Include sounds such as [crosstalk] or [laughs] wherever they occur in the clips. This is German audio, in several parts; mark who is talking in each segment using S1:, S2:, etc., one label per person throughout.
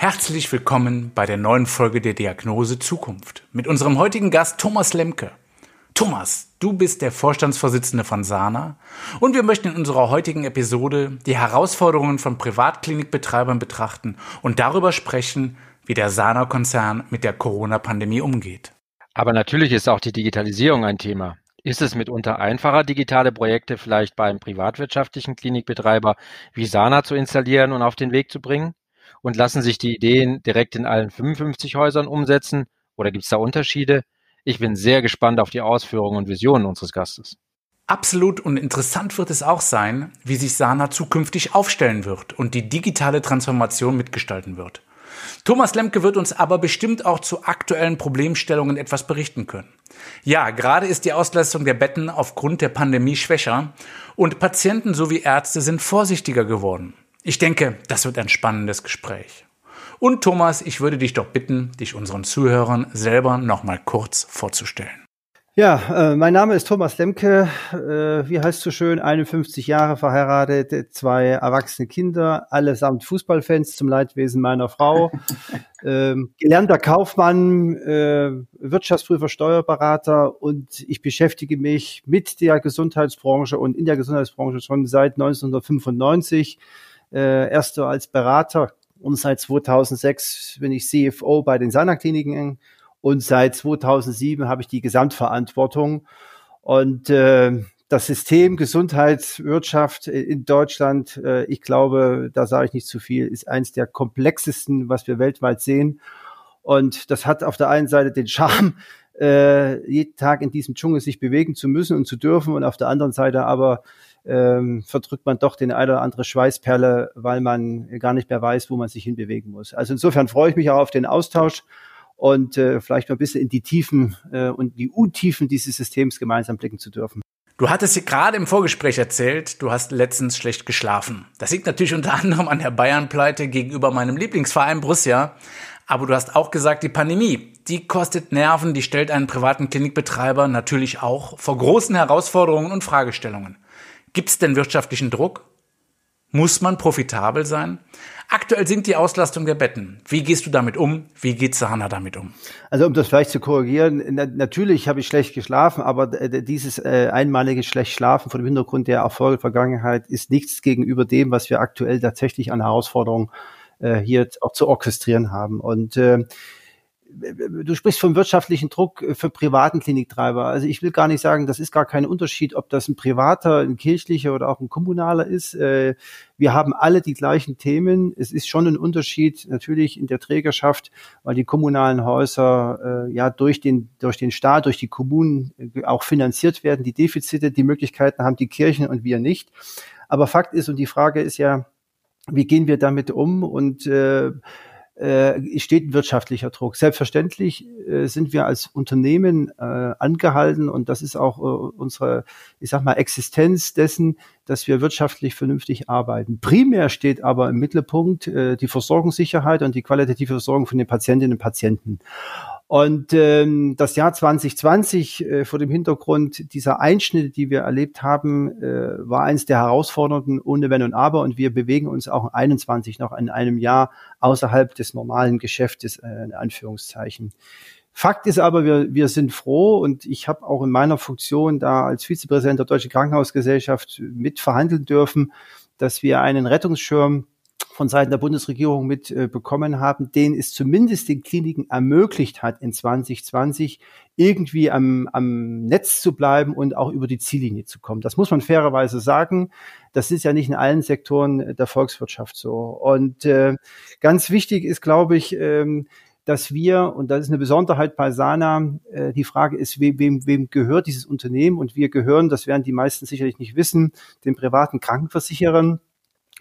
S1: Herzlich willkommen bei der neuen Folge der Diagnose Zukunft mit unserem heutigen Gast Thomas Lemke. Thomas, du bist der Vorstandsvorsitzende von Sana und wir möchten in unserer heutigen Episode die Herausforderungen von Privatklinikbetreibern betrachten und darüber sprechen, wie der Sana-Konzern mit der Corona-Pandemie umgeht.
S2: Aber natürlich ist auch die Digitalisierung ein Thema. Ist es mitunter einfacher, digitale Projekte vielleicht beim privatwirtschaftlichen Klinikbetreiber wie Sana zu installieren und auf den Weg zu bringen? Und lassen sich die Ideen direkt in allen 55 Häusern umsetzen? Oder gibt es da Unterschiede? Ich bin sehr gespannt auf die Ausführungen und Visionen unseres Gastes.
S1: Absolut und interessant wird es auch sein, wie sich Sana zukünftig aufstellen wird und die digitale Transformation mitgestalten wird. Thomas Lemke wird uns aber bestimmt auch zu aktuellen Problemstellungen etwas berichten können. Ja, gerade ist die Auslastung der Betten aufgrund der Pandemie schwächer und Patienten sowie Ärzte sind vorsichtiger geworden. Ich denke, das wird ein spannendes Gespräch. Und Thomas, ich würde dich doch bitten, dich unseren Zuhörern selber nochmal kurz vorzustellen.
S3: Ja, äh, mein Name ist Thomas Lemke. Äh, wie heißt so schön? 51 Jahre verheiratet, zwei erwachsene Kinder, allesamt Fußballfans zum Leidwesen meiner Frau. [laughs] ähm, gelernter Kaufmann, äh, Wirtschaftsprüfer, Steuerberater und ich beschäftige mich mit der Gesundheitsbranche und in der Gesundheitsbranche schon seit 1995 äh, erst als Berater und seit 2006 bin ich CFO bei den Sana-Kliniken und seit 2007 habe ich die Gesamtverantwortung. Und äh, das System Gesundheitswirtschaft in Deutschland, äh, ich glaube, da sage ich nicht zu viel, ist eins der komplexesten, was wir weltweit sehen. Und das hat auf der einen Seite den Charme, äh, jeden Tag in diesem Dschungel sich bewegen zu müssen und zu dürfen und auf der anderen Seite aber ähm, verdrückt man doch den eine oder andere Schweißperle, weil man gar nicht mehr weiß, wo man sich hinbewegen muss. Also insofern freue ich mich auch auf den Austausch und äh, vielleicht mal ein bisschen in die Tiefen äh, und die Untiefen dieses Systems gemeinsam blicken zu dürfen.
S1: Du hattest gerade im Vorgespräch erzählt, du hast letztens schlecht geschlafen. Das liegt natürlich unter anderem an der Bayern-Pleite gegenüber meinem Lieblingsverein Borussia. Aber du hast auch gesagt, die Pandemie, die kostet Nerven, die stellt einen privaten Klinikbetreiber natürlich auch vor großen Herausforderungen und Fragestellungen. Gibt es denn wirtschaftlichen Druck? Muss man profitabel sein? Aktuell sinkt die Auslastung der Betten. Wie gehst du damit um? Wie geht Sahana damit um?
S3: Also um das vielleicht zu korrigieren, na, natürlich habe ich schlecht geschlafen, aber dieses äh, einmalige schlecht Schlafen vor dem Hintergrund der Erfolge Vergangenheit ist nichts gegenüber dem, was wir aktuell tatsächlich an Herausforderungen äh, hier auch zu orchestrieren haben. Und äh, du sprichst vom wirtschaftlichen Druck für privaten Kliniktreiber. Also ich will gar nicht sagen, das ist gar kein Unterschied, ob das ein privater, ein kirchlicher oder auch ein kommunaler ist. Äh, wir haben alle die gleichen Themen. Es ist schon ein Unterschied natürlich in der Trägerschaft, weil die kommunalen Häuser äh, ja durch den, durch den Staat, durch die Kommunen äh, auch finanziert werden, die Defizite, die Möglichkeiten haben die Kirchen und wir nicht. Aber Fakt ist, und die Frage ist ja, wie gehen wir damit um? Und äh, äh, steht ein wirtschaftlicher Druck. Selbstverständlich äh, sind wir als Unternehmen äh, angehalten und das ist auch äh, unsere, ich sag mal, Existenz dessen, dass wir wirtschaftlich vernünftig arbeiten. Primär steht aber im Mittelpunkt äh, die Versorgungssicherheit und die qualitative Versorgung von den Patientinnen und Patienten. Und ähm, das Jahr 2020 äh, vor dem Hintergrund dieser Einschnitte, die wir erlebt haben, äh, war eines der herausfordernden ohne Wenn und Aber. Und wir bewegen uns auch 21 noch in einem Jahr außerhalb des normalen Geschäftes, äh, in Anführungszeichen. Fakt ist aber, wir, wir sind froh und ich habe auch in meiner Funktion da als Vizepräsident der Deutschen Krankenhausgesellschaft mit verhandeln dürfen, dass wir einen Rettungsschirm von Seiten der Bundesregierung mit äh, haben, den es zumindest den Kliniken ermöglicht hat, in 2020 irgendwie am, am Netz zu bleiben und auch über die Ziellinie zu kommen. Das muss man fairerweise sagen. Das ist ja nicht in allen Sektoren der Volkswirtschaft so. Und äh, ganz wichtig ist, glaube ich, ähm, dass wir, und das ist eine Besonderheit bei Sana, äh, die Frage ist, wem, wem, wem gehört dieses Unternehmen? Und wir gehören, das werden die meisten sicherlich nicht wissen, den privaten Krankenversicherern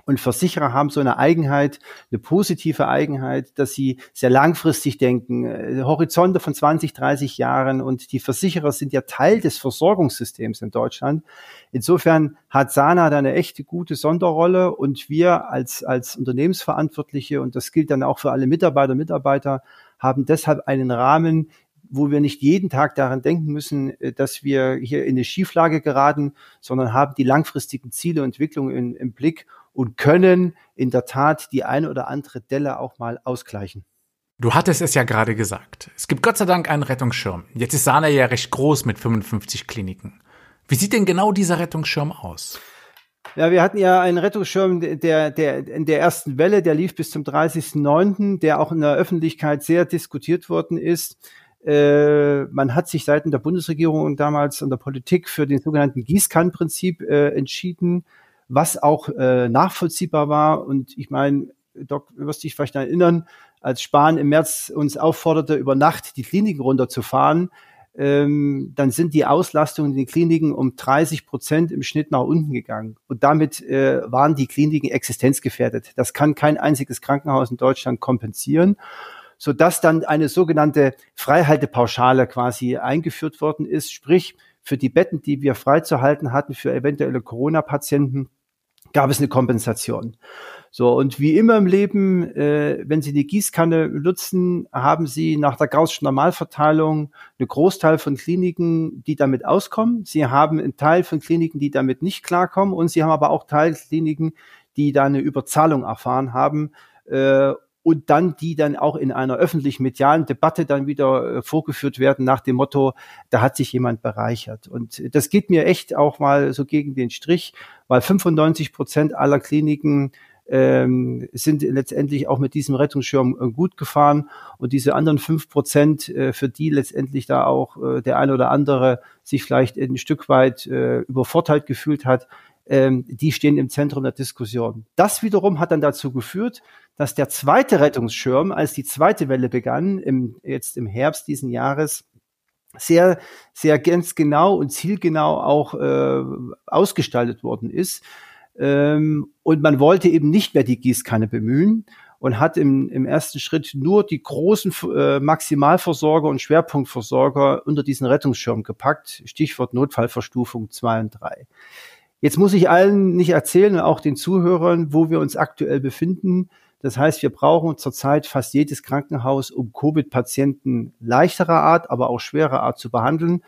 S3: Und Versicherer haben so eine Eigenheit, eine positive Eigenheit, dass sie sehr langfristig denken, äh, Horizonte von 20, 30 Jahren. Und die Versicherer sind ja Teil des Versorgungssystems in Deutschland. Insofern hat Sana da eine echte gute Sonderrolle und wir als, als Unternehmensverantwortliche, und das gilt dann auch für alle Mitarbeiter, Mitarbeiter, haben deshalb einen Rahmen, wo wir nicht jeden Tag daran denken müssen, äh, dass wir hier in eine Schieflage geraten, sondern haben die langfristigen Ziele und Entwicklungen im Blick und können in der Tat die eine oder andere Delle auch mal ausgleichen.
S1: Du hattest es ja gerade gesagt. Es gibt Gott sei Dank einen Rettungsschirm. Jetzt ist Sana ja recht groß mit 55 Kliniken. Wie sieht denn genau dieser Rettungsschirm aus?
S3: Ja, wir hatten ja einen Rettungsschirm der, der, in der ersten Welle, der lief bis zum 30.09., der auch in der Öffentlichkeit sehr diskutiert worden ist. Äh, man hat sich seitens der Bundesregierung und damals in der Politik für den sogenannten Gießkannenprinzip äh, entschieden was auch äh, nachvollziehbar war. Und ich meine, Doc, du wirst dich vielleicht erinnern, als Spahn im März uns aufforderte, über Nacht die Kliniken runterzufahren, ähm, dann sind die Auslastungen in den Kliniken um 30 Prozent im Schnitt nach unten gegangen. Und damit äh, waren die Kliniken existenzgefährdet. Das kann kein einziges Krankenhaus in Deutschland kompensieren sodass dann eine sogenannte Freihaltepauschale quasi eingeführt worden ist, sprich für die Betten, die wir freizuhalten hatten für eventuelle Corona-Patienten, gab es eine Kompensation. So, und wie immer im Leben, äh, wenn Sie die Gießkanne nutzen, haben Sie nach der Gaußschen Normalverteilung einen Großteil von Kliniken, die damit auskommen. Sie haben einen Teil von Kliniken, die damit nicht klarkommen. Und Sie haben aber auch Teilkliniken, die da eine Überzahlung erfahren haben. Äh, und dann die dann auch in einer öffentlichen medialen Debatte dann wieder äh, vorgeführt werden nach dem Motto, da hat sich jemand bereichert. Und das geht mir echt auch mal so gegen den Strich, weil 95 Prozent aller Kliniken ähm, sind letztendlich auch mit diesem Rettungsschirm äh, gut gefahren und diese anderen fünf Prozent, äh, für die letztendlich da auch der eine oder andere sich vielleicht ein Stück weit übervorteilt gefühlt hat, ähm, die stehen im Zentrum der Diskussion. Das wiederum hat dann dazu geführt, dass der zweite Rettungsschirm, als die zweite Welle begann, im, jetzt im Herbst diesen Jahres, sehr, sehr ganz genau und zielgenau auch äh, ausgestaltet worden ist. Ähm, und man wollte eben nicht mehr die Gießkanne bemühen und hat im, im ersten Schritt nur die großen äh, Maximalversorger und Schwerpunktversorger unter diesen Rettungsschirm gepackt. Stichwort Notfallverstufung 2 und 3. Jetzt muss ich allen nicht erzählen, auch den Zuhörern, wo wir uns aktuell befinden. Das heißt, wir brauchen zurzeit fast jedes Krankenhaus, um Covid-Patienten leichterer Art, aber auch schwerer Art zu behandeln.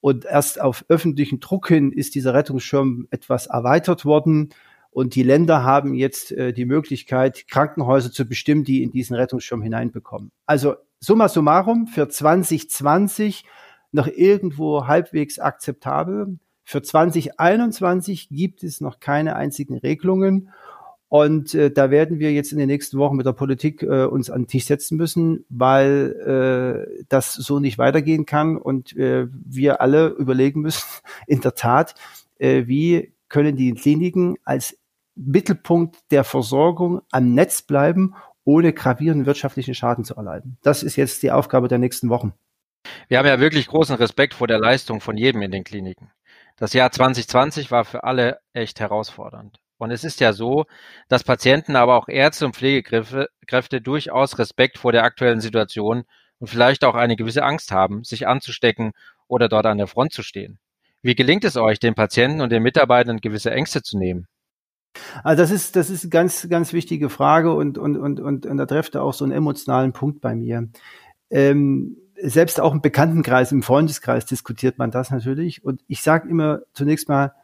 S3: Und erst auf öffentlichen Druck hin ist dieser Rettungsschirm etwas erweitert worden. Und die Länder haben jetzt äh, die Möglichkeit, Krankenhäuser zu bestimmen, die in diesen Rettungsschirm hineinbekommen. Also summa summarum für 2020 noch irgendwo halbwegs akzeptabel. Für 2021 gibt es noch keine einzigen Regelungen. Und äh, da werden wir jetzt in den nächsten Wochen mit der Politik äh, uns an den Tisch setzen müssen, weil äh, das so nicht weitergehen kann und äh, wir alle überlegen müssen, [laughs] in der Tat, äh, wie können die Kliniken als Mittelpunkt der Versorgung am Netz bleiben, ohne gravierenden wirtschaftlichen Schaden zu erleiden. Das ist jetzt die Aufgabe der nächsten Wochen.
S2: Wir haben ja wirklich großen Respekt vor der Leistung von jedem in den Kliniken. Das Jahr 2020 war für alle echt herausfordernd. Und es ist ja so, dass Patienten, aber auch Ärzte und Pflegekräfte durchaus Respekt vor der aktuellen Situation und vielleicht auch eine gewisse Angst haben, sich anzustecken oder dort an der Front zu stehen. Wie gelingt es euch, den Patienten und den Mitarbeitern gewisse Ängste zu nehmen?
S3: Also das ist, das ist eine ganz, ganz wichtige Frage und, und, und, und, und da trefft auch so einen emotionalen Punkt bei mir. Ähm, selbst auch im Bekanntenkreis, im Freundeskreis diskutiert man das natürlich. Und ich sage immer zunächst mal,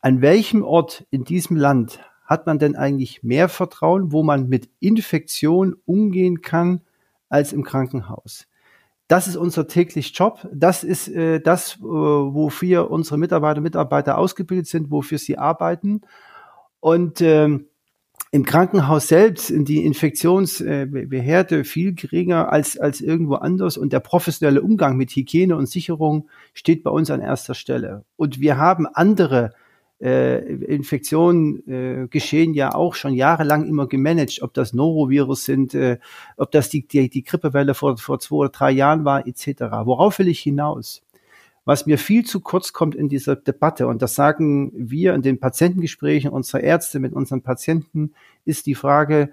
S3: an welchem Ort in diesem Land hat man denn eigentlich mehr Vertrauen, wo man mit Infektion umgehen kann, als im Krankenhaus? Das ist unser täglich Job. Das ist äh, das, äh, wofür unsere Mitarbeiter und Mitarbeiter ausgebildet sind, wofür sie arbeiten. Und ähm, im Krankenhaus selbst sind die Infektionsbehärte viel geringer als, als irgendwo anders und der professionelle Umgang mit Hygiene und Sicherung steht bei uns an erster Stelle. Und wir haben andere äh, Infektionen äh, geschehen ja auch schon jahrelang immer gemanagt, ob das Norovirus sind, äh, ob das die, die, die Grippewelle vor, vor zwei oder drei Jahren war, etc. Worauf will ich hinaus? Was mir viel zu kurz kommt in dieser Debatte, und das sagen wir in den Patientengesprächen unserer Ärzte mit unseren Patienten, ist die Frage,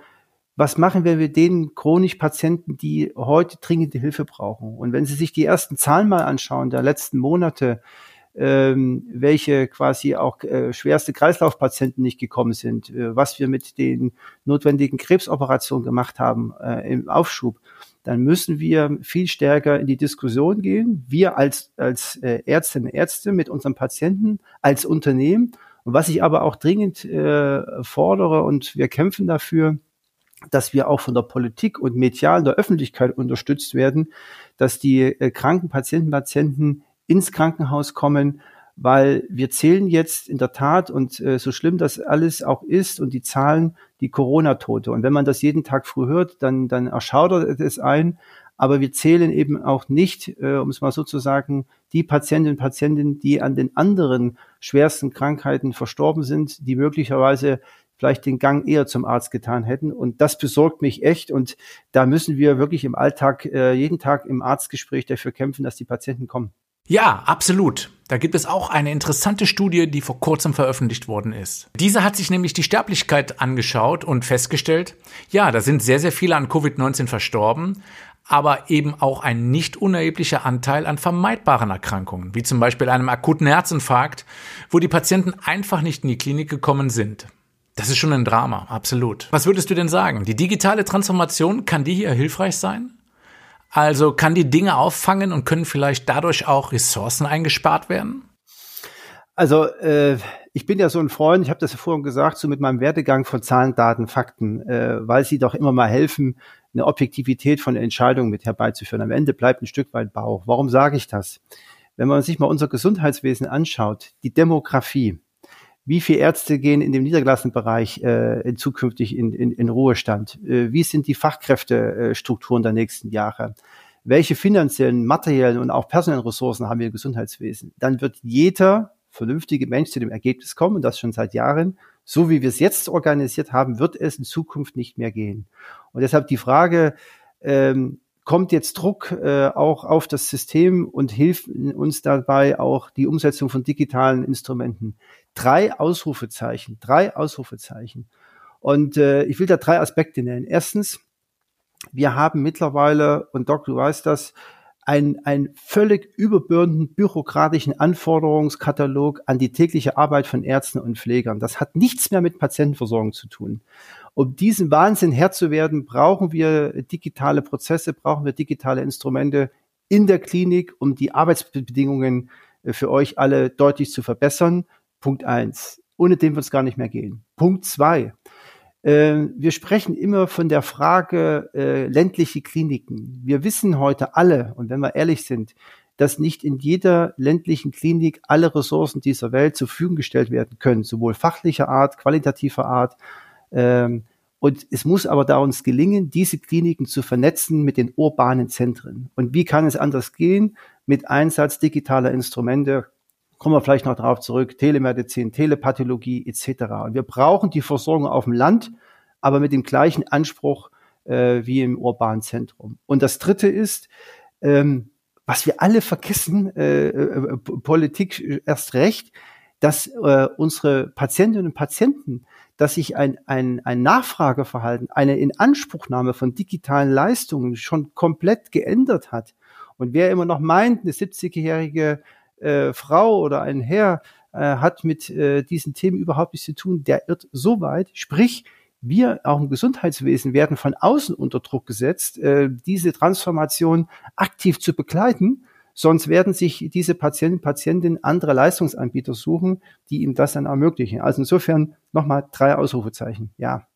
S3: was machen wir mit den chronisch Patienten, die heute dringende Hilfe brauchen? Und wenn Sie sich die ersten Zahlen mal anschauen der letzten Monate, ähm, welche quasi auch äh, schwerste Kreislaufpatienten nicht gekommen sind, äh, was wir mit den notwendigen Krebsoperationen gemacht haben äh, im Aufschub, dann müssen wir viel stärker in die Diskussion gehen. Wir als, als äh, Ärztinnen und Ärzte mit unseren Patienten, als Unternehmen. Und was ich aber auch dringend äh, fordere und wir kämpfen dafür, dass wir auch von der Politik und medial der Öffentlichkeit unterstützt werden, dass die äh, kranken Patienten, Patienten ins Krankenhaus kommen, weil wir zählen jetzt in der Tat und äh, so schlimm das alles auch ist und die Zahlen die Corona-Tote. Und wenn man das jeden Tag früh hört, dann, dann erschaudert es ein. Aber wir zählen eben auch nicht, äh, um es mal so zu sagen, die Patientinnen und Patienten, die an den anderen schwersten Krankheiten verstorben sind, die möglicherweise vielleicht den Gang eher zum Arzt getan hätten. Und das besorgt mich echt. Und da müssen wir wirklich im Alltag, äh, jeden Tag im Arztgespräch dafür kämpfen, dass die Patienten kommen.
S1: Ja, absolut. Da gibt es auch eine interessante Studie, die vor kurzem veröffentlicht worden ist. Diese hat sich nämlich die Sterblichkeit angeschaut und festgestellt, ja, da sind sehr, sehr viele an Covid-19 verstorben, aber eben auch ein nicht unerheblicher Anteil an vermeidbaren Erkrankungen, wie zum Beispiel einem akuten Herzinfarkt, wo die Patienten einfach nicht in die Klinik gekommen sind. Das ist schon ein Drama, absolut. Was würdest du denn sagen? Die digitale Transformation, kann die hier hilfreich sein? Also kann die Dinge auffangen und können vielleicht dadurch auch Ressourcen eingespart werden?
S3: Also äh, ich bin ja so ein Freund, ich habe das ja vorhin gesagt, so mit meinem Werdegang von Zahlen, Daten, Fakten, äh, weil sie doch immer mal helfen, eine Objektivität von Entscheidungen mit herbeizuführen. Am Ende bleibt ein Stück weit Bauch. Warum sage ich das? Wenn man sich mal unser Gesundheitswesen anschaut, die Demografie, wie viele Ärzte gehen in dem niedergelassenen Bereich äh, zukünftig in, in, in Ruhestand? Äh, wie sind die Fachkräftestrukturen der nächsten Jahre? Welche finanziellen, materiellen und auch personellen Ressourcen haben wir im Gesundheitswesen? Dann wird jeder vernünftige Mensch zu dem Ergebnis kommen, und das schon seit Jahren, so wie wir es jetzt organisiert haben, wird es in Zukunft nicht mehr gehen. Und deshalb die Frage, ähm, kommt jetzt Druck äh, auch auf das System und hilft uns dabei auch die Umsetzung von digitalen Instrumenten. Drei Ausrufezeichen, drei Ausrufezeichen. Und äh, ich will da drei Aspekte nennen. Erstens, wir haben mittlerweile, und Doc, du weißt das, ein, ein völlig überbürdenden bürokratischen Anforderungskatalog an die tägliche Arbeit von Ärzten und Pflegern. Das hat nichts mehr mit Patientenversorgung zu tun. Um diesen Wahnsinn Herr zu werden, brauchen wir digitale Prozesse, brauchen wir digitale Instrumente in der Klinik, um die Arbeitsbedingungen äh, für euch alle deutlich zu verbessern. Punkt eins. Ohne den wird es gar nicht mehr gehen. Punkt zwei. Äh, wir sprechen immer von der Frage äh, ländliche Kliniken. Wir wissen heute alle, und wenn wir ehrlich sind, dass nicht in jeder ländlichen Klinik alle Ressourcen dieser Welt zur Verfügung gestellt werden können, sowohl fachlicher Art, qualitativer Art. Ähm, und es muss aber da uns gelingen, diese Kliniken zu vernetzen mit den urbanen Zentren. Und wie kann es anders gehen? Mit Einsatz digitaler Instrumente, kommen wir vielleicht noch darauf zurück, Telemedizin, Telepathologie etc. Und wir brauchen die Versorgung auf dem Land, aber mit dem gleichen Anspruch äh, wie im urbanen Zentrum. Und das Dritte ist, ähm, was wir alle vergessen, äh, äh, Politik erst recht, dass äh, unsere Patientinnen und Patienten, dass sich ein, ein, ein Nachfrageverhalten, eine Inanspruchnahme von digitalen Leistungen schon komplett geändert hat. Und wer immer noch meint, eine 70-jährige äh, Frau oder ein Herr äh, hat mit äh, diesen Themen überhaupt nichts zu tun, der irrt so weit. Sprich, wir auch im Gesundheitswesen werden von außen unter Druck gesetzt, äh, diese Transformation aktiv zu begleiten. Sonst werden sich diese Patienten, Patientinnen andere Leistungsanbieter suchen, die ihm das dann ermöglichen. Also insofern nochmal drei Ausrufezeichen. Ja.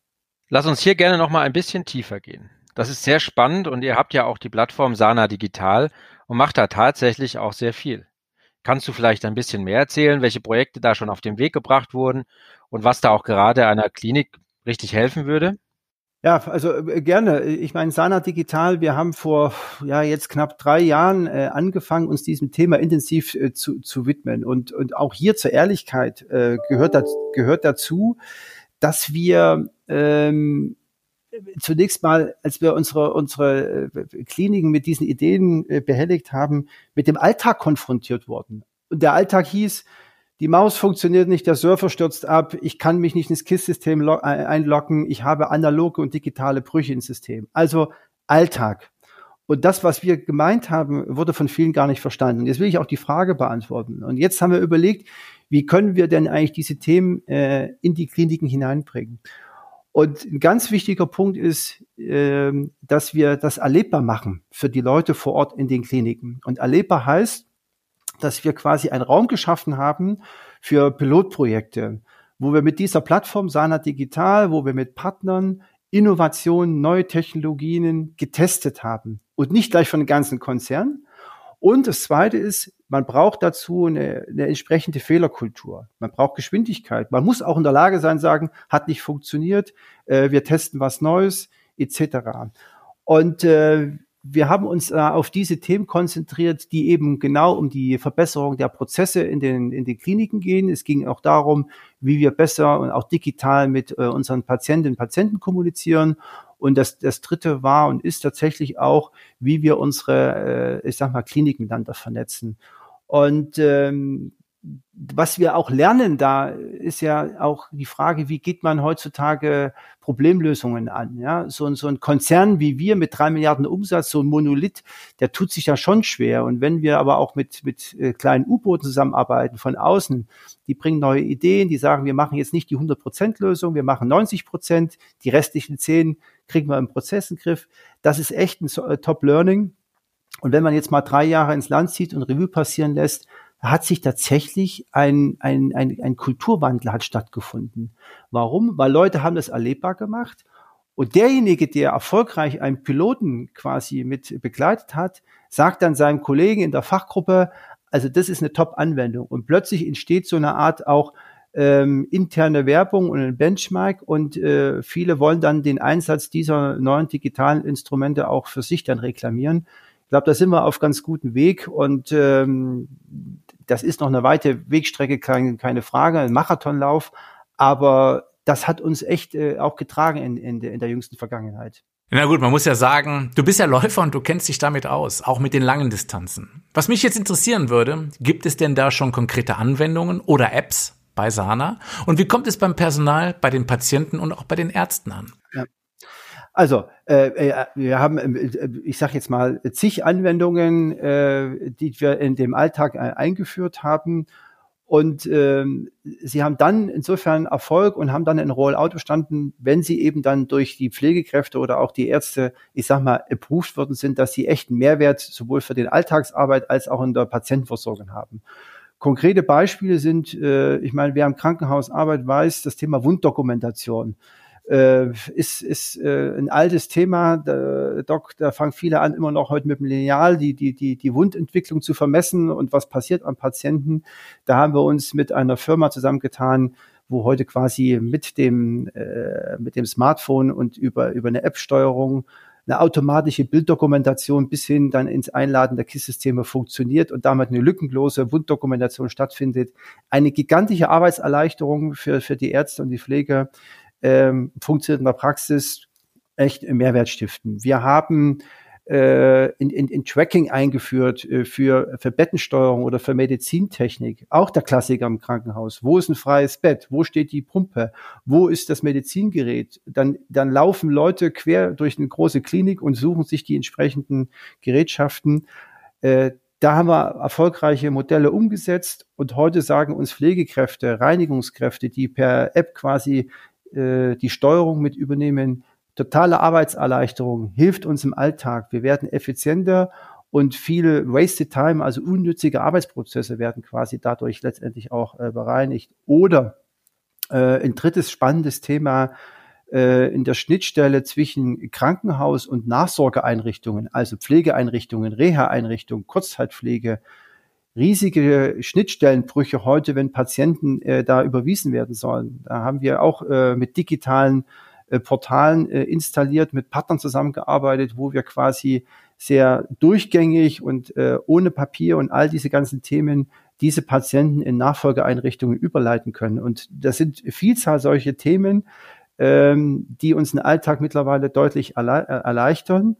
S2: Lass uns hier gerne nochmal ein bisschen tiefer gehen. Das ist sehr spannend und ihr habt ja auch die Plattform Sana Digital und macht da tatsächlich auch sehr viel. Kannst du vielleicht ein bisschen mehr erzählen, welche Projekte da schon auf den Weg gebracht wurden und was da auch gerade einer Klinik richtig helfen würde?
S3: Ja, also äh, gerne. Ich meine, Sana Digital, wir haben vor ja jetzt knapp drei Jahren äh, angefangen, uns diesem Thema intensiv äh, zu, zu widmen. Und, und auch hier zur Ehrlichkeit äh, gehört, das, gehört dazu, dass wir ähm, zunächst mal, als wir unsere, unsere äh, Kliniken mit diesen Ideen äh, behelligt haben, mit dem Alltag konfrontiert wurden. Und der Alltag hieß, die Maus funktioniert nicht, der Surfer stürzt ab, ich kann mich nicht ins KISS-System einloggen, ich habe analoge und digitale Brüche ins System. Also Alltag. Und das, was wir gemeint haben, wurde von vielen gar nicht verstanden. Jetzt will ich auch die Frage beantworten. Und jetzt haben wir überlegt, wie können wir denn eigentlich diese Themen äh, in die Kliniken hineinbringen? Und ein ganz wichtiger Punkt ist, äh, dass wir das erlebbar machen für die Leute vor Ort in den Kliniken. Und erlebbar heißt, dass wir quasi einen Raum geschaffen haben für Pilotprojekte, wo wir mit dieser Plattform Sana Digital, wo wir mit Partnern Innovationen, neue Technologien getestet haben und nicht gleich von den ganzen Konzern. Und das Zweite ist, man braucht dazu eine, eine entsprechende Fehlerkultur. Man braucht Geschwindigkeit. Man muss auch in der Lage sein, sagen, hat nicht funktioniert, äh, wir testen was Neues, etc. Und äh, wir haben uns äh, auf diese Themen konzentriert, die eben genau um die Verbesserung der Prozesse in den, in den Kliniken gehen. Es ging auch darum, wie wir besser und auch digital mit äh, unseren Patientinnen und Patienten kommunizieren. Und das, das dritte war und ist tatsächlich auch, wie wir unsere, äh, ich sag mal, Kliniken miteinander vernetzen. Und ähm, was wir auch lernen da ist ja auch die Frage, wie geht man heutzutage Problemlösungen an? Ja, so, so ein Konzern wie wir mit drei Milliarden Umsatz, so ein Monolith, der tut sich ja schon schwer. Und wenn wir aber auch mit, mit äh, kleinen U-Booten zusammenarbeiten von außen, die bringen neue Ideen, die sagen, wir machen jetzt nicht die 100 Prozent Lösung, wir machen 90 Prozent, die restlichen 10 kriegen wir im Prozess in Griff. Das ist echt ein äh, Top-Learning. Und wenn man jetzt mal drei Jahre ins Land zieht und Revue passieren lässt, hat sich tatsächlich ein, ein, ein, ein Kulturwandel hat stattgefunden. Warum? Weil Leute haben das erlebbar gemacht und derjenige, der erfolgreich einen Piloten quasi mit begleitet hat, sagt dann seinem Kollegen in der Fachgruppe, also das ist eine Top-Anwendung. Und plötzlich entsteht so eine Art auch ähm, interne Werbung und ein Benchmark und äh, viele wollen dann den Einsatz dieser neuen digitalen Instrumente auch für sich dann reklamieren. Ich glaube, da sind wir auf ganz gutem Weg und ähm, das ist noch eine weite Wegstrecke, keine, keine Frage, ein Marathonlauf, aber das hat uns echt äh, auch getragen in, in, in der jüngsten Vergangenheit.
S1: Na gut, man muss ja sagen, du bist ja Läufer und du kennst dich damit aus, auch mit den langen Distanzen. Was mich jetzt interessieren würde, gibt es denn da schon konkrete Anwendungen oder Apps bei Sana? Und wie kommt es beim Personal, bei den Patienten und auch bei den Ärzten an? Ja.
S3: Also, äh, äh, wir haben, äh, ich sage jetzt mal, zig Anwendungen, äh, die wir in dem Alltag äh, eingeführt haben. Und ähm, sie haben dann insofern Erfolg und haben dann ein Rollout bestanden, wenn sie eben dann durch die Pflegekräfte oder auch die Ärzte, ich sag mal, approved worden sind, dass sie echten Mehrwert sowohl für den Alltagsarbeit als auch in der Patientenversorgung haben. Konkrete Beispiele sind, äh, ich meine, wer im Krankenhaus arbeitet, weiß, das Thema Wunddokumentation äh, ist, ist äh, ein altes Thema. Da, Doc, da fangen viele an, immer noch heute mit dem Lineal die, die, die, die Wundentwicklung zu vermessen und was passiert am Patienten. Da haben wir uns mit einer Firma zusammengetan, wo heute quasi mit dem, äh, mit dem Smartphone und über, über eine App-Steuerung eine automatische Bilddokumentation bis hin dann ins Einladen der KISS-Systeme funktioniert und damit eine lückenlose Wunddokumentation stattfindet. Eine gigantische Arbeitserleichterung für, für die Ärzte und die Pfleger ähm, funktioniert in der Praxis echt Mehrwert stiften. Wir haben äh, in, in, in Tracking eingeführt äh, für, für Bettensteuerung oder für Medizintechnik. Auch der Klassiker im Krankenhaus. Wo ist ein freies Bett? Wo steht die Pumpe? Wo ist das Medizingerät? Dann, dann laufen Leute quer durch eine große Klinik und suchen sich die entsprechenden Gerätschaften. Äh, da haben wir erfolgreiche Modelle umgesetzt und heute sagen uns Pflegekräfte, Reinigungskräfte, die per App quasi äh, die Steuerung mit übernehmen. Totale Arbeitserleichterung hilft uns im Alltag. Wir werden effizienter und viele wasted time, also unnützige Arbeitsprozesse werden quasi dadurch letztendlich auch äh, bereinigt. Oder äh, ein drittes spannendes Thema äh, in der Schnittstelle zwischen Krankenhaus und Nachsorgeeinrichtungen, also Pflegeeinrichtungen, Reha-Einrichtungen, Kurzzeitpflege, riesige Schnittstellenbrüche heute, wenn Patienten äh, da überwiesen werden sollen. Da haben wir auch äh, mit digitalen äh, Portalen äh, installiert, mit Partnern zusammengearbeitet, wo wir quasi sehr durchgängig und äh, ohne Papier und all diese ganzen Themen diese Patienten in Nachfolgeeinrichtungen überleiten können. Und das sind Vielzahl solche Themen, ähm, die uns den Alltag mittlerweile deutlich äh, erleichtern.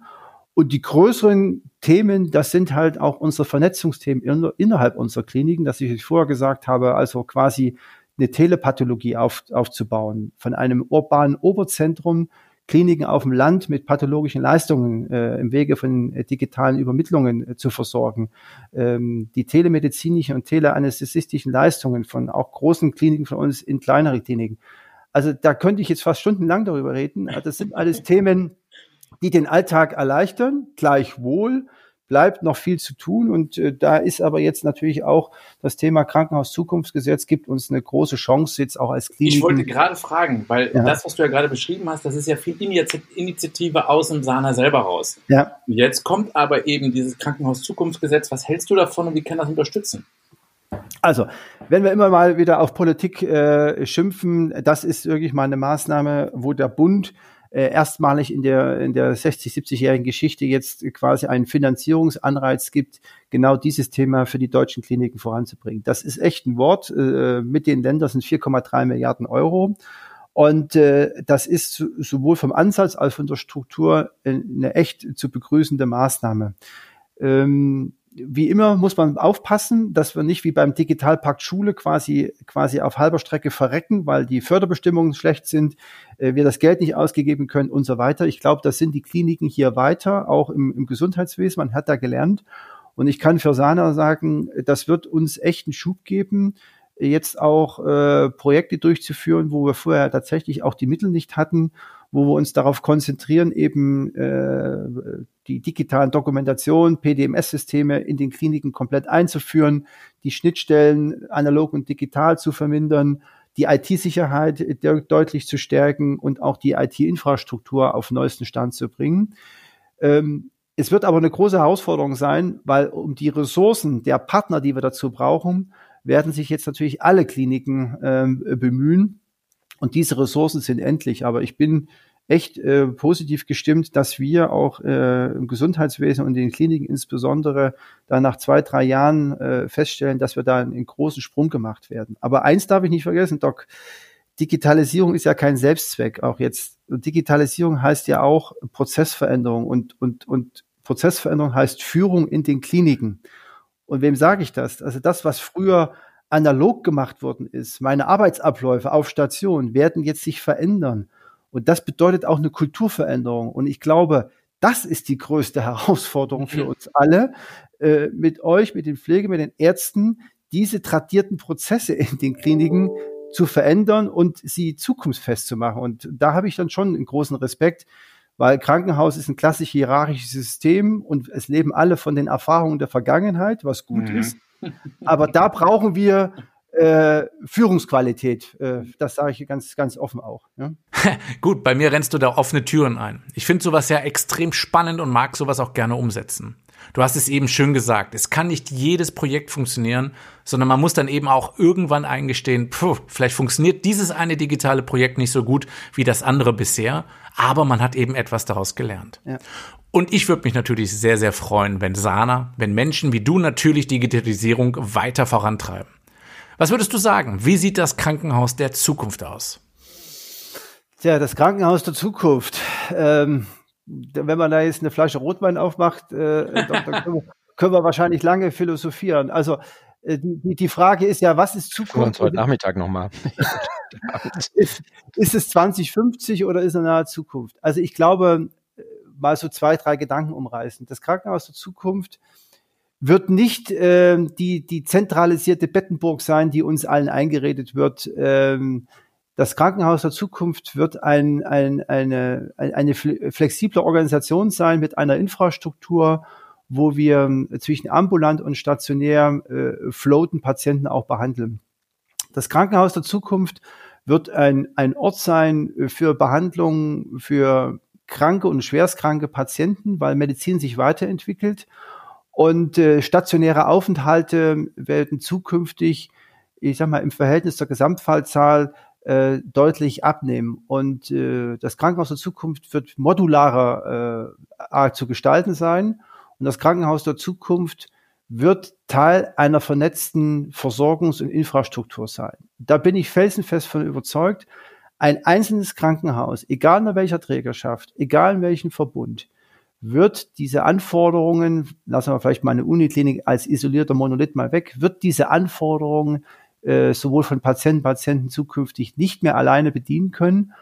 S3: Und die größeren Themen, das sind halt auch unsere Vernetzungsthemen in, innerhalb unserer Kliniken, dass ich vorher gesagt habe, also quasi eine Telepathologie auf, aufzubauen, von einem urbanen Oberzentrum Kliniken auf dem Land mit pathologischen Leistungen äh, im Wege von äh, digitalen Übermittlungen äh, zu versorgen, ähm, die telemedizinischen und teleanästhesistischen Leistungen von auch großen Kliniken von uns in kleinere Kliniken. Also da könnte ich jetzt fast stundenlang darüber reden. Das sind alles Themen, die den Alltag erleichtern, gleichwohl bleibt noch viel zu tun und äh, da ist aber jetzt natürlich auch das Thema Krankenhaus-Zukunftsgesetz gibt uns eine große Chance jetzt auch als Klinik.
S1: Ich wollte gerade fragen, weil ja. das, was du ja gerade beschrieben hast, das ist ja viel Initiative aus dem Sana selber raus. Ja. Jetzt kommt aber eben dieses Krankenhaus-Zukunftsgesetz. Was hältst du davon und wie kann das unterstützen?
S3: Also, wenn wir immer mal wieder auf Politik äh, schimpfen, das ist wirklich mal eine Maßnahme, wo der Bund äh, erstmalig in der, in der 60, 70-jährigen Geschichte jetzt quasi einen Finanzierungsanreiz gibt, genau dieses Thema für die deutschen Kliniken voranzubringen. Das ist echt ein Wort. Äh, mit den Ländern sind 4,3 Milliarden Euro. Und äh, das ist sowohl vom Ansatz als von der Struktur eine echt zu begrüßende Maßnahme. Ähm, wie immer muss man aufpassen, dass wir nicht wie beim Digitalpakt Schule quasi, quasi auf halber Strecke verrecken, weil die Förderbestimmungen schlecht sind, äh, wir das Geld nicht ausgegeben können und so weiter. Ich glaube, das sind die Kliniken hier weiter, auch im, im Gesundheitswesen. Man hat da gelernt. Und ich kann für Sana sagen, das wird uns echt einen Schub geben, jetzt auch äh, Projekte durchzuführen, wo wir vorher tatsächlich auch die Mittel nicht hatten wo wir uns darauf konzentrieren, eben äh, die digitalen Dokumentation, PDMS-Systeme in den Kliniken komplett einzuführen, die Schnittstellen analog und digital zu vermindern, die IT-Sicherheit deutlich zu stärken und auch die IT-Infrastruktur auf neuesten Stand zu bringen. Ähm, es wird aber eine große Herausforderung sein, weil um die Ressourcen der Partner, die wir dazu brauchen, werden sich jetzt natürlich alle Kliniken ähm, bemühen. Und diese Ressourcen sind endlich. Aber ich bin echt äh, positiv gestimmt, dass wir auch äh, im Gesundheitswesen und in den Kliniken insbesondere da nach zwei, drei Jahren äh, feststellen, dass wir da einen, einen großen Sprung gemacht werden. Aber eins darf ich nicht vergessen, Doc. Digitalisierung ist ja kein Selbstzweck. Auch jetzt Digitalisierung heißt ja auch Prozessveränderung und, und, und Prozessveränderung heißt Führung in den Kliniken. Und wem sage ich das? Also das, was früher analog gemacht worden ist, meine Arbeitsabläufe auf Station werden jetzt sich verändern. Und das bedeutet auch eine Kulturveränderung. Und ich glaube, das ist die größte Herausforderung für mhm. uns alle, äh, mit euch, mit den Pflege, mit den Ärzten, diese tradierten Prozesse in den Kliniken zu verändern und sie zukunftsfest zu machen. Und da habe ich dann schon einen großen Respekt, weil Krankenhaus ist ein klassisch hierarchisches System und es leben alle von den Erfahrungen der Vergangenheit, was gut mhm. ist. Aber da brauchen wir äh, Führungsqualität. Äh, das sage ich ganz, ganz offen auch. Ja? [laughs]
S1: Gut, bei mir rennst du da offene Türen ein. Ich finde sowas ja extrem spannend und mag sowas auch gerne umsetzen. Du hast es eben schön gesagt. Es kann nicht jedes Projekt funktionieren, sondern man muss dann eben auch irgendwann eingestehen, pfuh, vielleicht funktioniert dieses eine digitale Projekt nicht so gut wie das andere bisher, aber man hat eben etwas daraus gelernt. Ja. Und ich würde mich natürlich sehr, sehr freuen, wenn Sana, wenn Menschen wie du natürlich Digitalisierung weiter vorantreiben. Was würdest du sagen? Wie sieht das Krankenhaus der Zukunft aus?
S3: Tja, das Krankenhaus der Zukunft. Ähm, wenn man da jetzt eine Flasche Rotwein aufmacht, äh, dann, dann können, wir, [laughs] können, wir, wahrscheinlich lange philosophieren. Also äh, die, die Frage ist ja, was ist Zukunft?
S2: Uns heute Nachmittag nochmal. [laughs]
S3: ist, ist es 2050 oder ist es eine nahe Zukunft? Also ich glaube, äh, mal so zwei, drei Gedanken umreißen. Das Krankenhaus der Zukunft wird nicht äh, die, die zentralisierte Bettenburg sein, die uns allen eingeredet wird. Ähm, das Krankenhaus der Zukunft wird ein, ein, eine, eine flexible Organisation sein mit einer Infrastruktur, wo wir äh, zwischen ambulant und stationär äh, floaten Patienten auch behandeln. Das Krankenhaus der Zukunft wird ein, ein Ort sein für Behandlung für kranke und schwerstkranke Patienten, weil Medizin sich weiterentwickelt und äh, stationäre Aufenthalte werden zukünftig, ich sag mal, im Verhältnis zur Gesamtfallzahl äh, deutlich abnehmen. Und äh, das Krankenhaus der Zukunft wird modularer äh, zu gestalten sein. Und das Krankenhaus der Zukunft wird Teil einer vernetzten Versorgungs- und Infrastruktur sein. Da bin ich felsenfest von überzeugt. Ein einzelnes Krankenhaus, egal in welcher Trägerschaft, egal in welchem Verbund, wird diese Anforderungen, lassen wir vielleicht mal eine Uniklinik als isolierter Monolith mal weg, wird diese Anforderungen äh, sowohl von Patienten, Patienten zukünftig nicht mehr alleine bedienen können.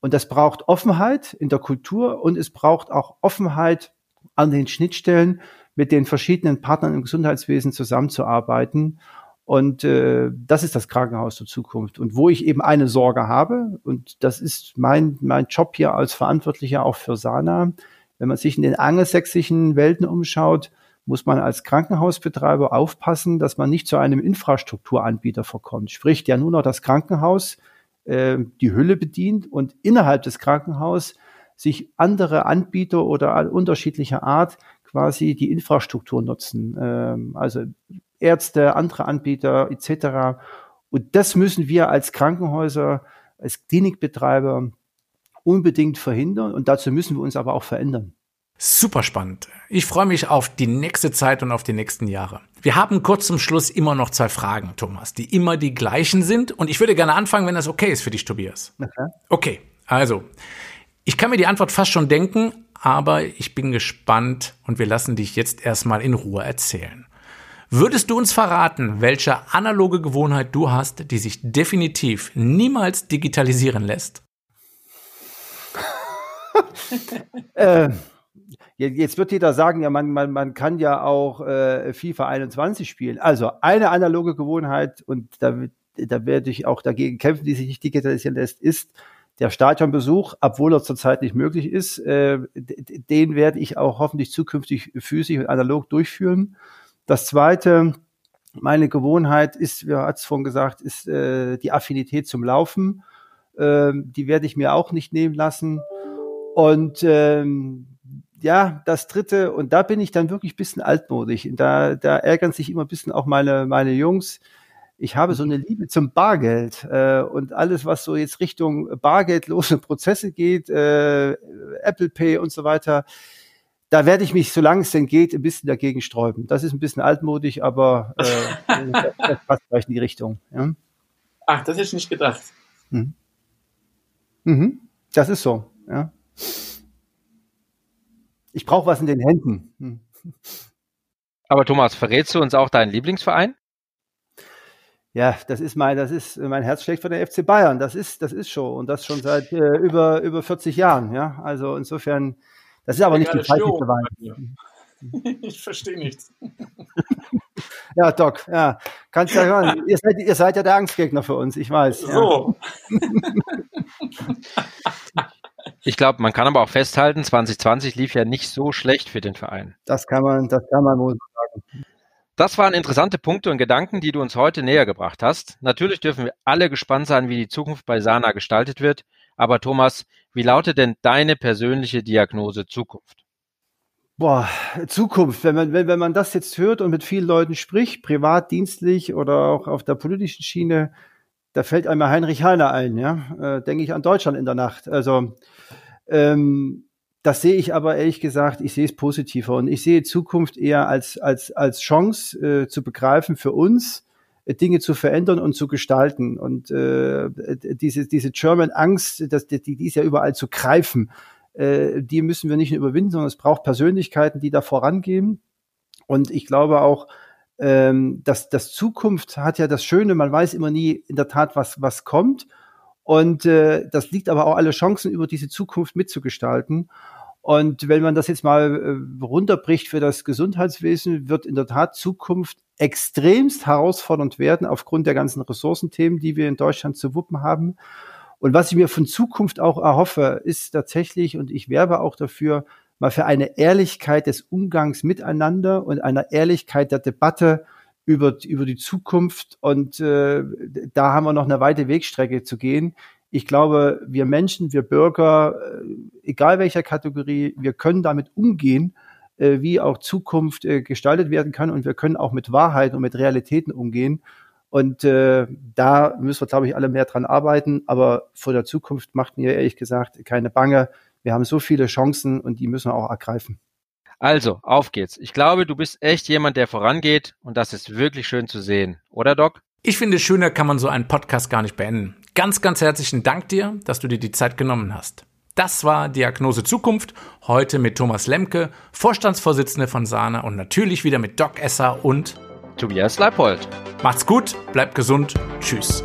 S3: Und das braucht Offenheit in der Kultur und es braucht auch Offenheit an den Schnittstellen mit den verschiedenen Partnern im Gesundheitswesen zusammenzuarbeiten. Und äh, das ist das Krankenhaus der Zukunft. Und wo ich eben eine Sorge habe, und das ist mein, mein Job hier als Verantwortlicher auch für Sana, wenn man sich in den angelsächsischen Welten umschaut, muss man als Krankenhausbetreiber aufpassen, dass man nicht zu einem Infrastrukturanbieter verkommt. Sprich, der nur noch das Krankenhaus, äh, die Hülle bedient und innerhalb des Krankenhauses sich andere Anbieter oder unterschiedlicher Art quasi die Infrastruktur nutzen. Ähm, also Ärzte, andere Anbieter etc. Und das müssen wir als Krankenhäuser, als Klinikbetreiber unbedingt verhindern und dazu müssen wir uns aber auch verändern.
S1: Super spannend. Ich freue mich auf die nächste Zeit und auf die nächsten Jahre. Wir haben kurz zum Schluss immer noch zwei Fragen, Thomas, die immer die gleichen sind. Und ich würde gerne anfangen, wenn das okay ist für dich, Tobias. Okay, okay also, ich kann mir die Antwort fast schon denken, aber ich bin gespannt und wir lassen dich jetzt erstmal in Ruhe erzählen. Würdest du uns verraten, welche analoge Gewohnheit du hast, die sich definitiv niemals digitalisieren lässt? [laughs]
S3: äh, jetzt wird jeder sagen, ja, man, man, man kann ja auch äh, FIFA 21 spielen. Also eine analoge Gewohnheit, und da, da werde ich auch dagegen kämpfen, die sich nicht digitalisieren lässt, ist der Stadionbesuch, obwohl er zurzeit nicht möglich ist. Äh, den werde ich auch hoffentlich zukünftig physisch und analog durchführen. Das zweite, meine Gewohnheit ist, wie hat es vorhin gesagt, ist äh, die Affinität zum Laufen. Äh, die werde ich mir auch nicht nehmen lassen. Und ähm, ja, das dritte, und da bin ich dann wirklich ein bisschen altmodig. Und da, da ärgern sich immer ein bisschen auch meine, meine Jungs. Ich habe so eine Liebe zum Bargeld äh, und alles, was so jetzt Richtung bargeldlose [laughs] Prozesse geht, äh, Apple Pay und so weiter. Da werde ich mich, solange es denn geht, ein bisschen dagegen sträuben. Das ist ein bisschen altmodig, aber äh, [laughs] das passt vielleicht in die Richtung. Ja?
S4: Ach, das ich nicht gedacht. Mhm.
S3: Mhm. Das ist so, ja. Ich brauche was in den Händen. Hm.
S2: Aber Thomas, verrätst du uns auch deinen Lieblingsverein?
S3: Ja, das ist mein, das ist mein Herz schlägt für den FC Bayern. Das ist, das ist schon und das schon seit äh, über über 40 Jahren. Ja, also insofern, das ist aber nicht die falsche Wein. [laughs]
S4: Ich verstehe nichts. [laughs]
S3: Ja, Doc, ja, kannst ja hören. Ihr seid, ihr seid ja der Angstgegner für uns, ich weiß.
S4: So. Ja. [laughs]
S2: Ich glaube, man kann aber auch festhalten, 2020 lief ja nicht so schlecht für den Verein.
S3: Das kann man, das kann man wohl sagen.
S2: Das waren interessante Punkte und Gedanken, die du uns heute näher gebracht hast. Natürlich dürfen wir alle gespannt sein, wie die Zukunft bei Sana gestaltet wird. Aber Thomas, wie lautet denn deine persönliche Diagnose Zukunft?
S3: Boah, Zukunft, wenn man, wenn, wenn man das jetzt hört und mit vielen Leuten spricht, privat, dienstlich oder auch auf der politischen Schiene, da fällt einmal Heinrich Heine ein, ja. Äh, Denke ich an Deutschland in der Nacht. Also ähm, das sehe ich aber ehrlich gesagt, ich sehe es positiver und ich sehe Zukunft eher als, als, als Chance äh, zu begreifen für uns, äh, Dinge zu verändern und zu gestalten. Und äh, diese, diese German Angst, das, die, die ist ja überall zu greifen, äh, die müssen wir nicht nur überwinden, sondern es braucht Persönlichkeiten, die da vorangehen. Und ich glaube auch, ähm, dass das Zukunft hat ja das Schöne, man weiß immer nie in der Tat, was, was kommt. Und äh, das liegt aber auch alle Chancen, über diese Zukunft mitzugestalten. Und wenn man das jetzt mal äh, runterbricht für das Gesundheitswesen, wird in der Tat Zukunft extremst herausfordernd werden aufgrund der ganzen Ressourcenthemen, die wir in Deutschland zu wuppen haben. Und was ich mir von Zukunft auch erhoffe, ist tatsächlich, und ich werbe auch dafür, mal für eine Ehrlichkeit des Umgangs miteinander und einer Ehrlichkeit der Debatte über, über die Zukunft. Und äh, da haben wir noch eine weite Wegstrecke zu gehen. Ich glaube, wir Menschen, wir Bürger, äh, egal welcher Kategorie, wir können damit umgehen, äh, wie auch Zukunft äh, gestaltet werden kann. Und wir können auch mit Wahrheit und mit Realitäten umgehen. Und äh, da müssen wir, glaube ich, alle mehr dran arbeiten. Aber vor der Zukunft macht mir ehrlich gesagt keine Bange. Wir haben so viele Chancen und die müssen wir auch ergreifen.
S2: Also, auf geht's. Ich glaube, du bist echt jemand, der vorangeht und das ist wirklich schön zu sehen. Oder, Doc?
S1: Ich finde, schöner kann man so einen Podcast gar nicht beenden. Ganz, ganz herzlichen Dank dir, dass du dir die Zeit genommen hast. Das war Diagnose Zukunft, heute mit Thomas Lemke, Vorstandsvorsitzende von Sana und natürlich wieder mit Doc Esser und
S2: Tobias Leipold.
S1: Macht's gut, bleibt gesund, tschüss.